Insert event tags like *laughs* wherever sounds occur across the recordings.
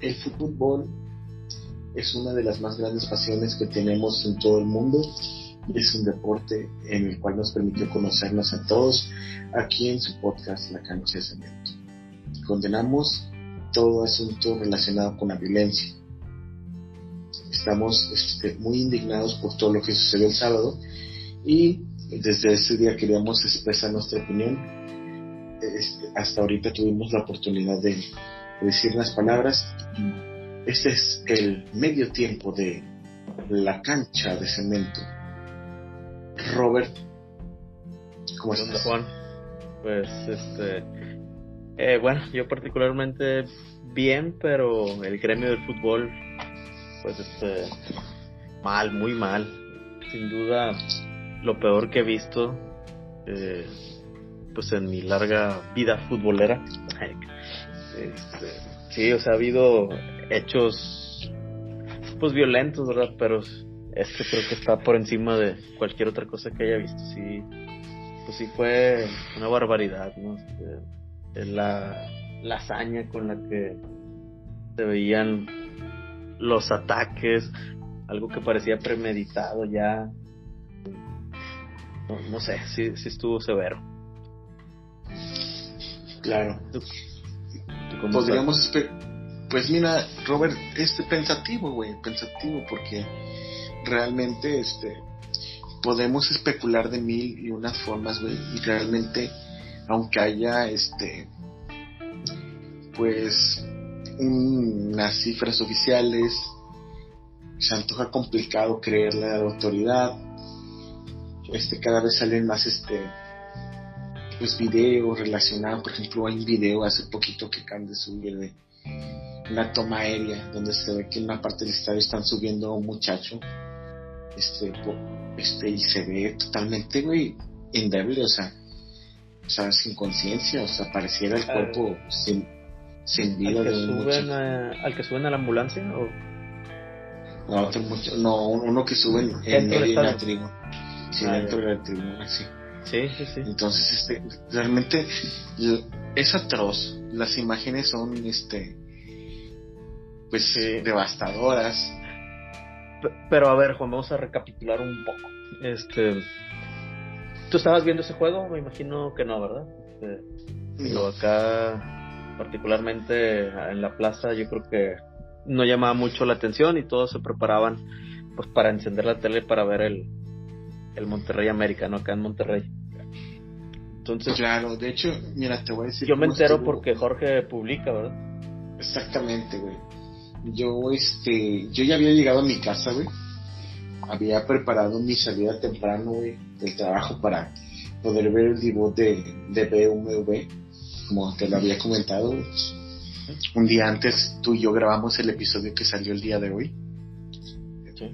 el fútbol es una de las más grandes pasiones que tenemos en todo el mundo y es un deporte en el cual nos permitió conocernos a todos aquí en su podcast La Cancha de Cemento. Condenamos todo asunto relacionado con la violencia. Estamos este, muy indignados por todo lo que sucedió el sábado y desde ese día queríamos expresar nuestra opinión. Este, hasta ahorita tuvimos la oportunidad de decir las palabras. Este es el medio tiempo de la cancha de cemento. Robert, ¿cómo estás? Juan? Pues, este, eh, bueno, yo particularmente bien, pero el gremio del fútbol, pues, este, mal, muy mal. Sin duda, lo peor que he visto, eh, pues, en mi larga vida futbolera. Este, sí, o sea, ha habido hechos, pues, violentos, ¿verdad? Pero este creo que está por encima de cualquier otra cosa que haya visto. Sí, pues sí fue una barbaridad, ¿no? Este, la, la hazaña con la que se veían los ataques, algo que parecía premeditado ya. No, sé, sí, sí estuvo severo. Claro. Podríamos pues mira, Robert, este pensativo, güey, pensativo, porque realmente este podemos especular de mil y unas formas, güey, y realmente aunque haya este pues unas cifras oficiales se antoja complicado creerle a la autoridad este cada vez salen más este pues videos relacionados por ejemplo hay un video hace poquito que acaban de subir de una toma aérea donde se ve que en una parte del estadio están subiendo a un muchacho este, este, y se ve totalmente, güey, endeble, o sea, o sea, sin conciencia, o sea, pareciera el cuerpo sin, sin vida. ¿Al que, suben ¿Al que suben a la ambulancia o...? No, otro mucho, no, uno que suben en, en, la tribuna. Sí, ah, dentro de la tribuna, sí. Sí, sí, sí. Entonces, este, realmente es atroz. Las imágenes son, este, pues, devastadoras pero a ver, Juan, vamos a recapitular un poco. Este, ¿Tú estabas viendo ese juego? Me imagino que no, ¿verdad? Este, acá, particularmente en la plaza, yo creo que no llamaba mucho la atención y todos se preparaban pues para encender la tele para ver el, el Monterrey América, ¿no? Acá en Monterrey. Entonces, claro, de hecho, mira, te voy a decir. Yo me entero porque Jorge publica, ¿verdad? Exactamente, güey. Yo este yo ya había llegado a mi casa güey. Había preparado mi salida temprano güey del trabajo para poder ver el debut de, de BMV como te lo había comentado un día antes tú y yo grabamos el episodio que salió el día de hoy.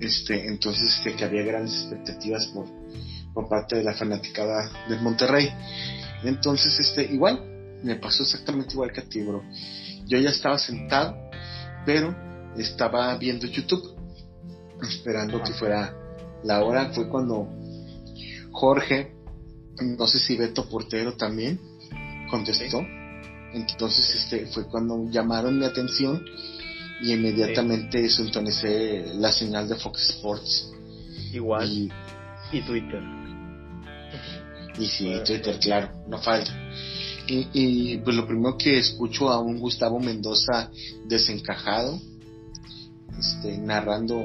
Este entonces este, que había grandes expectativas por, por parte de la fanaticada del Monterrey entonces este igual me pasó exactamente igual que a ti bro yo ya estaba sentado pero estaba viendo YouTube, esperando que fuera la hora. Fue cuando Jorge, no sé si Beto Portero también, contestó. Entonces este fue cuando llamaron mi atención y inmediatamente sí. sintonicé la señal de Fox Sports. Igual. Y, Twitter. Y sí, Twitter, claro, no falta. Y, pues lo primero que escucho a un Gustavo Mendoza desencajado, este, narrando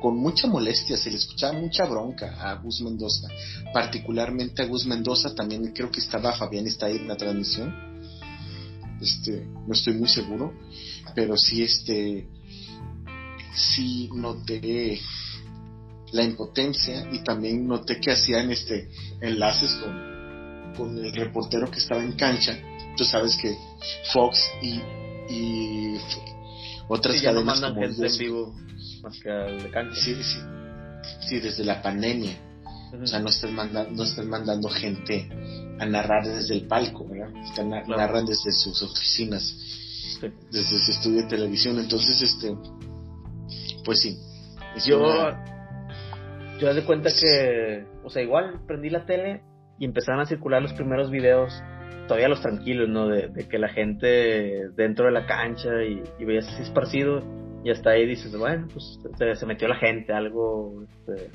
con mucha molestia, se le escuchaba mucha bronca a Gus Mendoza, particularmente a Gus Mendoza, también creo que estaba Fabián está ahí en la transmisión, este, no estoy muy seguro, pero sí este, sí noté la impotencia y también noté que hacían este enlaces con con el reportero que estaba en cancha. Tú sabes que Fox y, y otras sí, cadenas no como gente en vivo más que al de cancha. Sí, sí. Sí, desde la pandemia. O sea, no están, mandando, no están mandando gente a narrar desde el palco, ¿verdad? Están, claro. Narran desde sus oficinas, sí. desde su estudio de televisión. Entonces, este, pues sí. Yo, una... yo de cuenta que, o sea, igual prendí la tele y empezaron a circular los primeros videos todavía los tranquilos, ¿no? De, que la gente dentro de la cancha y, veías así esparcido y hasta ahí dices, bueno, pues se, metió la gente, algo este,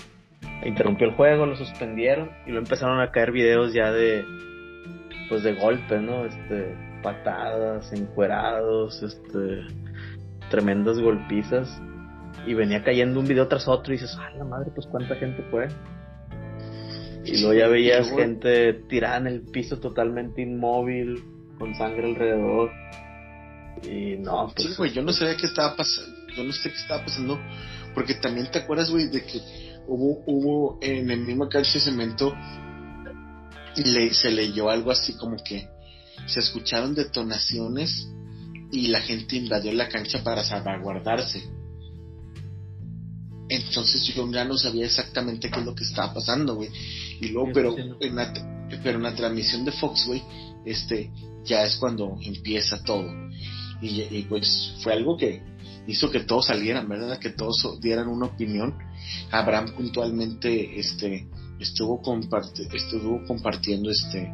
interrumpió el juego, lo suspendieron y luego empezaron a caer videos ya de pues de golpes, ¿no? Este, patadas, encuerados, este, tremendas golpizas y venía cayendo un video tras otro y dices, ay la madre, pues cuánta gente fue. Y luego ya veías gente tirada en el piso totalmente inmóvil, con sangre alrededor. Y no, pues. Sí, güey, yo no sabía qué estaba pasando. Yo no sé qué estaba pasando. Porque también te acuerdas, güey, de que hubo, hubo en el mismo cancha de cemento. Le, se leyó algo así como que se escucharon detonaciones y la gente invadió la cancha para salvaguardarse. Entonces yo ya no sabía exactamente qué es lo que estaba pasando, güey. Y luego, pero en, la, pero en la transmisión de Fox, güey, este, ya es cuando empieza todo. Y, pues fue algo que hizo que todos salieran, ¿verdad? Que todos dieran una opinión. Abraham puntualmente, este, estuvo, estuvo compartiendo, este,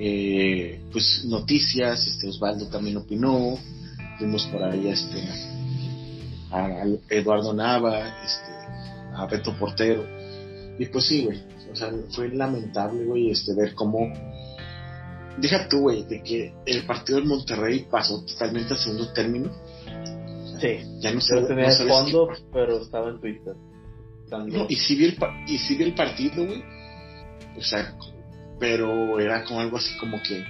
eh, pues noticias, este, Osvaldo también opinó. Fuimos por ahí, este, a, Eduardo Nava, este, a Beto Portero. Y pues sí, güey, o sea, fue lamentable, güey, este, ver cómo... Deja tú, güey, de que el partido del Monterrey pasó totalmente al segundo término. sí, ya no sé. tenía no fondo, pero estaba en Twitter. No, y si vi el, y si vi el partido, güey. O sea, pero era como algo así como que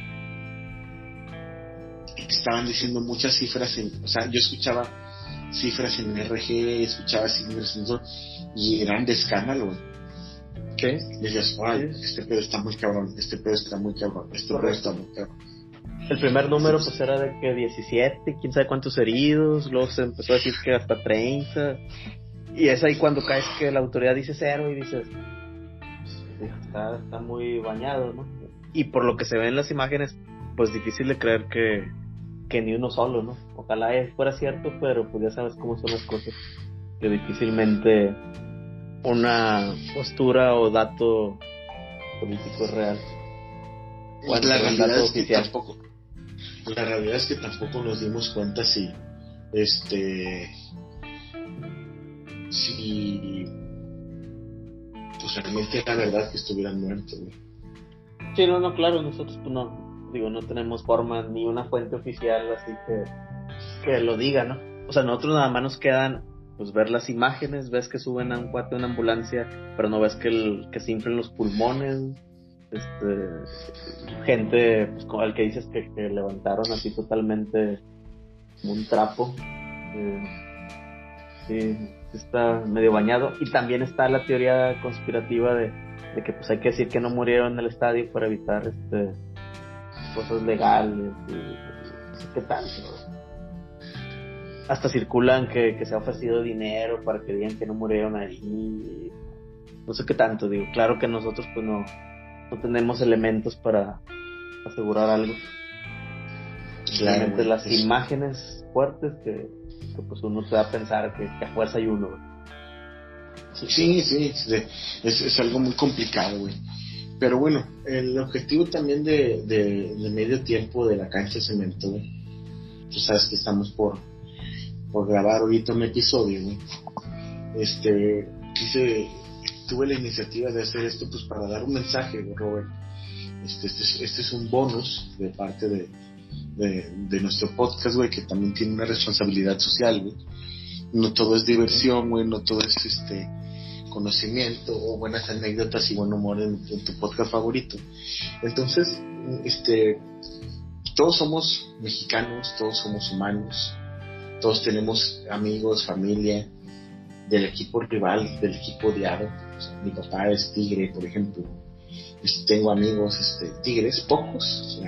estaban diciendo muchas cifras en, o sea, yo escuchaba cifras en RG, escuchaba cifras en y eran de escándalo. ¿Qué? Y decías, ay, este pedo está muy cabrón, este pedo está muy cabrón, este pedo está muy cabrón. El primer número pues era de que 17, quién sabe cuántos heridos, luego se empezó a decir que hasta 30. Y es ahí cuando caes que la autoridad dice cero y dices, está, está muy bañado, ¿no? Y por lo que se ve en las imágenes, pues difícil de creer que, que ni uno solo, ¿no? Ojalá fuera cierto, pero pues ya sabes cómo son las cosas, que difícilmente una postura o dato político es real. la realidad es que tampoco, la realidad es que tampoco nos dimos cuenta si, este, si, pues realmente era verdad que estuvieran muertos, Sí, no, no, claro, nosotros pues no, digo, no tenemos forma ni una fuente oficial así que, que lo diga, ¿no? O sea, nosotros nada más nos quedan pues ver las imágenes, ves que suben a un cuate en ambulancia, pero no ves que, el, que se inflen los pulmones, este, gente, pues el que dices que, levantaron así totalmente un trapo, eh, sí, está medio bañado, y también está la teoría conspirativa de, de que pues hay que decir que no murieron en el estadio para evitar este cosas legales y qué tal. Hasta circulan que, se ha ofrecido dinero para que digan que no murieron ahí. No sé qué tanto, digo. Claro que nosotros pues no, no tenemos elementos para asegurar algo. Simplemente las imágenes fuertes que, pues uno se da a pensar que, a fuerza hay uno. Sí, sí, es, es algo muy complicado, güey. Pero bueno, el objetivo también de, de, medio tiempo de la cancha de cemento, tú sabes que estamos por, por grabar ahorita un episodio, Este, quise, tuve la iniciativa de hacer esto pues para dar un mensaje, Robert. Este, este, es, este es un bonus de parte de, de, nuestro podcast, güey, que también tiene una responsabilidad social, güey. No todo es diversión, güey, no todo es este conocimiento o buenas anécdotas y buen humor en, tu podcast favorito. Entonces, este, todos somos mexicanos, todos somos humanos, todos tenemos amigos, familia del equipo rival, del equipo odiado. mi papá es tigre, por ejemplo. Este, tengo amigos este, tigres, pocos,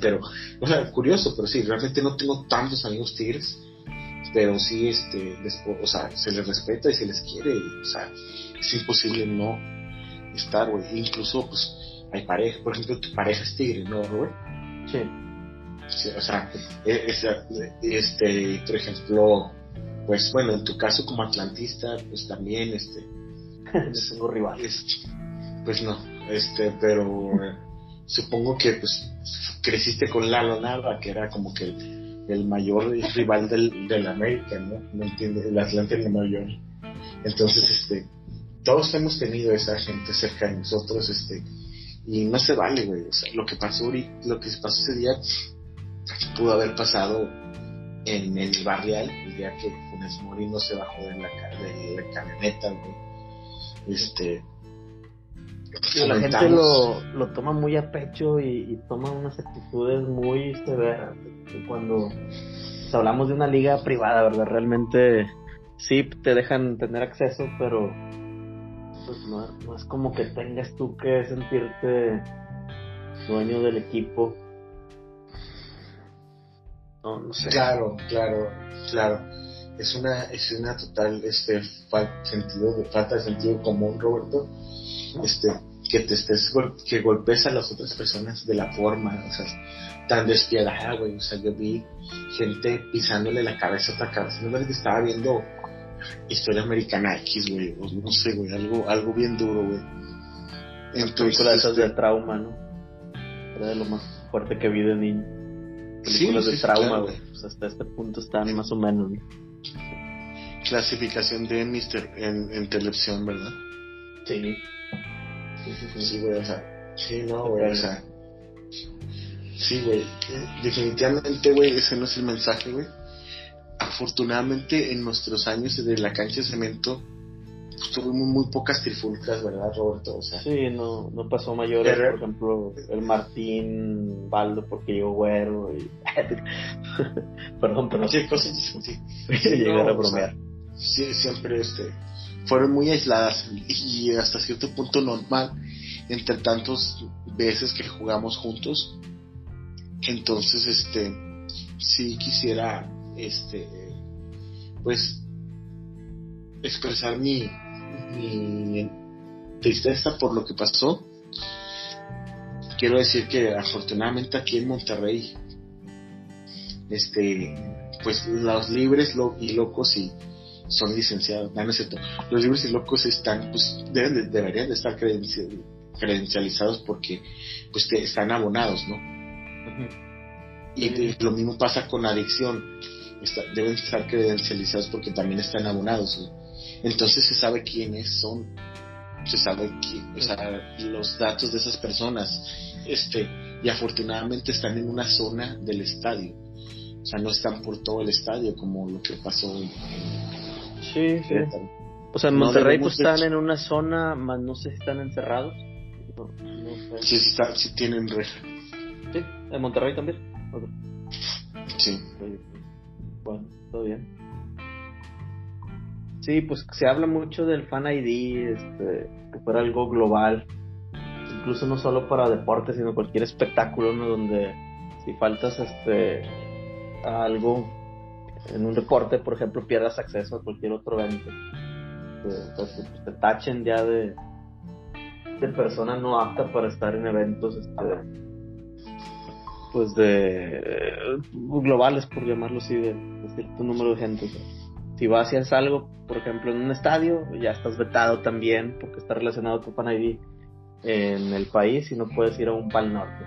pero, o sea, curioso, pero sí, realmente no tengo tantos amigos tigres pero sí este les, o sea, se les respeta y se les quiere o sea es imposible no estar güey. Incluso pues hay pareja por ejemplo tu pareja es tigre no sí, sí o sea e, este por ejemplo pues bueno en tu caso como atlantista pues también este *laughs* tengo rivales pues no este pero *laughs* supongo que pues creciste con Lalo Nava, que era como que el, mayor rival del, del América, ¿no? No entiende, el Atlante de Nueva York. Entonces, este, todos hemos tenido esa gente cerca de nosotros, este, y no se vale, güey. O sea, lo que pasó lo que pasó ese día pudo haber pasado en el barrial, el día que Funes Mori no se bajó de la, de la camioneta, güey. Este, la gente lo, lo, toma muy a pecho y, toma unas actitudes muy severas. Cuando hablamos de una liga privada, ¿verdad? Realmente sí te dejan tener acceso, pero pues no, no es como que tengas tú que sentirte dueño del equipo. No, no sé. Claro, claro, claro. Es una, es una total este, sentido, falta de sentido común, Roberto este, que te estés que golpes a las otras personas de la forma, o sea, tan despiadada, güey. O sea, yo vi gente pisándole la cabeza a otra cabeza. No que estaba viendo historia americana X, güey. No sé, güey, algo, algo bien duro, güey. Entonces. Películas este, de trauma, ¿no? Era de lo más fuerte que vi de niño. Películas sí, de trauma, güey. Pues hasta este punto están más o menos, Clasificación de Mister en, en televisión, ¿verdad? Sí. Sí, güey, o sea, sí, no, güey, o sea, sí, güey, definitivamente, güey, ese no es el mensaje, güey. Afortunadamente, en nuestros años de la cancha de cemento, pues, tuvimos muy pocas trifulcas, ¿verdad, Roberto? O sea, sí, no, no pasó mayores, por ejemplo, el Martín Baldo porque llegó güero y... *laughs* Perdón, pero... Sí, cosas sí. *laughs* Llegar a bromear. sí, siempre, este fueron muy aisladas y hasta cierto punto normal entre tantos veces que jugamos juntos entonces este sí quisiera este pues expresar mi, tristeza por lo que pasó. Quiero decir que afortunadamente aquí en Monterrey este pues los libres y locos y son licenciados, no, no es cierto. Los libros y locos están, pues, deben deberían de estar credencializados porque, pues, están abonados, ¿no? Y lo mismo pasa con adicción, deben estar credencializados porque también están abonados. Entonces se sabe quiénes son, se sabe quién, o sea, los datos de esas personas, este, y afortunadamente están en una zona del estadio. O sea, no están por todo el estadio como lo que pasó en, Sí, sí. O sea, en Monterrey pues están en una zona, más no sé si están encerrados. No, Sí, sí, está, sí tienen reja. Sí, en Monterrey también. Sí. Bueno, todo bien. Sí, pues se habla mucho del Fan ID, este, que fuera algo global. Incluso no solo para deportes, sino cualquier espectáculo, ¿no? Donde si faltas este algo en un deporte, por ejemplo, pierdas acceso a cualquier otro evento. Entonces, te tachen ya de, de persona no apta para estar en eventos este, pues de globales por llamarlo así de, cierto número de gente si vas y haces algo por ejemplo en un estadio ya estás vetado también porque está relacionado con Fan ID en el país y no puedes ir a un pal norte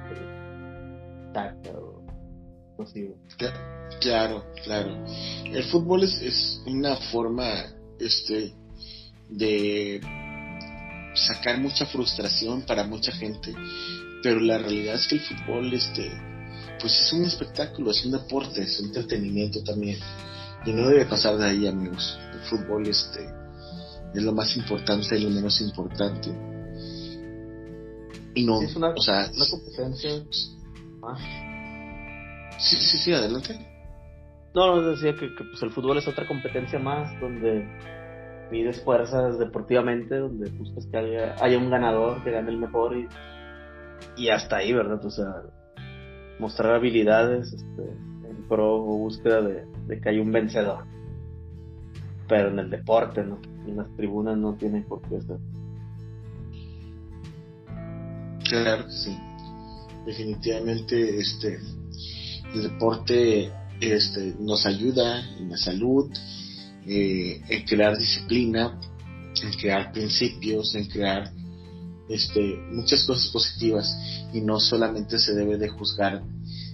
pero, Claro, claro. El fútbol es, es una forma este, de sacar mucha frustración para mucha gente, pero la realidad es que el fútbol este, pues es un espectáculo, es un deporte, es un entretenimiento también. Y no debe pasar de ahí, amigos. El fútbol este, es lo más importante y lo menos importante. Y no, es una, o sea, una competencia. Sí, sí, sí, adelante. No, no, decía que, pues el fútbol es otra competencia más donde mides fuerzas deportivamente, donde buscas que haya, un ganador, que gane el mejor y, y hasta ahí, ¿verdad? O sea, mostrar habilidades este, en pro o búsqueda de, que haya un vencedor. Pero en el deporte, ¿no? En las tribunas no tiene por qué ser. Claro, sí. Definitivamente, este, el deporte este, nos ayuda en la salud, eh, en crear disciplina, en crear principios, en crear este, muchas cosas positivas y no solamente se debe de juzgar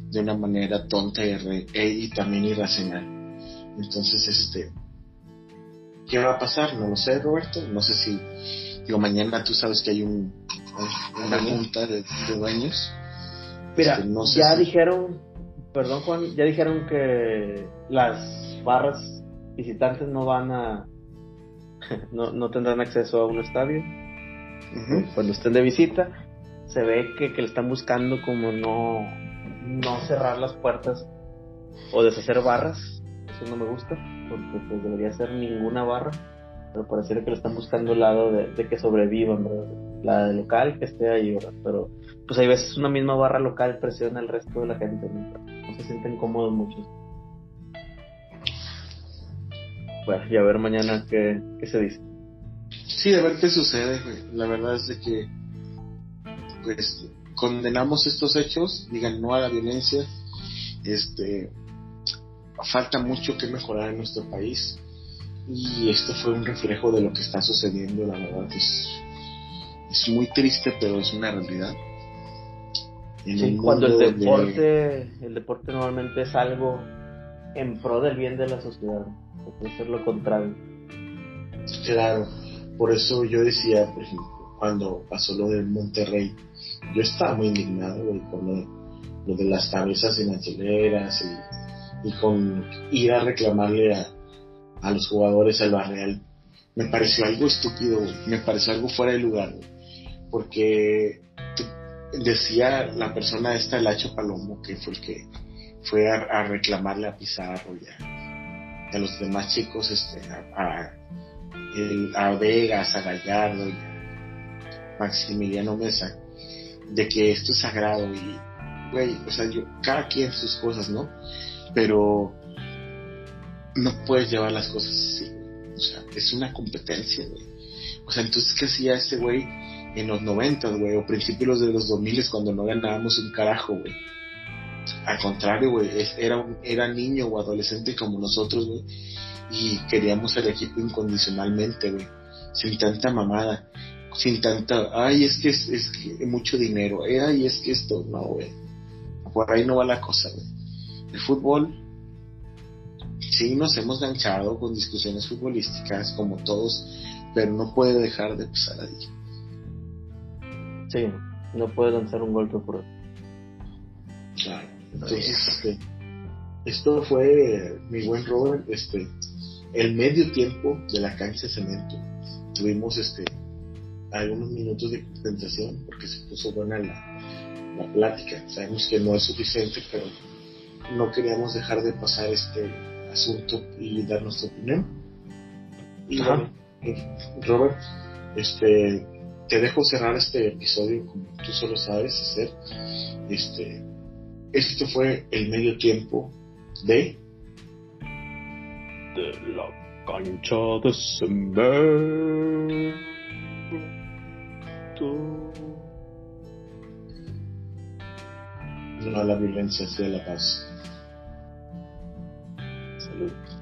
de una manera tonta y, e, y también irracional. Entonces, este, ¿qué va a pasar? No lo sé, Roberto. No sé si, digo, mañana tú sabes que hay un, una junta de, dueños. Mira, este, no sé ya dijeron, perdón Juan, ya dijeron que las barras visitantes no van a, *laughs* no, no tendrán acceso a un estadio cuando estén de visita, se ve que, le están buscando como no, no cerrar las puertas o deshacer barras. Eso no me gusta, porque pues debería ser ninguna barra. Pero parece que le están buscando el lado de, que sobrevivan, La de local que esté ahí, Pero pues hay veces una misma barra local presiona al resto de la gente. Se sienten cómodos muchos. Bueno, y a ver mañana qué, qué se dice. Sí, a ver qué sucede, La verdad es de que, pues, condenamos estos hechos, digan no a la violencia, este, falta mucho que mejorar en nuestro país y esto fue un reflejo de lo que está sucediendo, la verdad es, es muy triste, pero es una realidad. Cuando el deporte, el deporte normalmente es algo en pro del bien de la sociedad, puede ser lo contrario. Claro, por eso yo decía, por ejemplo, cuando pasó lo del Monterrey, yo estaba muy indignado, con lo, de las cabezas en las hileras y, con ir a reclamarle a, los jugadores al Barreal. Me pareció algo estúpido, me pareció algo fuera de lugar, porque decía la persona esta, el Hacho Palomo, que fue el que fue a, reclamarle a Pizarro y a, a, los demás chicos, este, a el, a Vegas, a Gallardo, Maximiliano Mesa, de que esto es sagrado y, güey, o sea, yo, cada quien sus cosas, ¿no? Pero no puedes llevar las cosas así, o sea, es una competencia, güey. O sea, entonces, ¿qué hacía este güey en los noventas, güey? O principios de los dos miles cuando no ganábamos un carajo, güey. Al contrario, güey, era, era niño o adolescente como nosotros, güey y queríamos el equipo incondicionalmente, güey, sin tanta mamada, sin tanta, ay, es que es, es que mucho dinero, ay, es que esto, no, güey, por ahí no va la cosa, güey. El fútbol, sí nos hemos ganchado con discusiones futbolísticas, como todos, pero no puede dejar de pasar ahí. Sí, no puede lanzar un golpe por Claro, entonces, este, esto fue mi buen Robert, este, el medio tiempo de la cancha de cemento. Tuvimos este algunos minutos de concentración porque se puso buena la, la plática. Sabemos que no es suficiente, pero no queríamos dejar de pasar este asunto y dar nuestra opinión. Y Robert, este, te dejo cerrar este episodio como tú solo sabes hacer. Este, este fue el medio tiempo de de la cancha de cemento. No a la violencia, sí a la paz. Salud.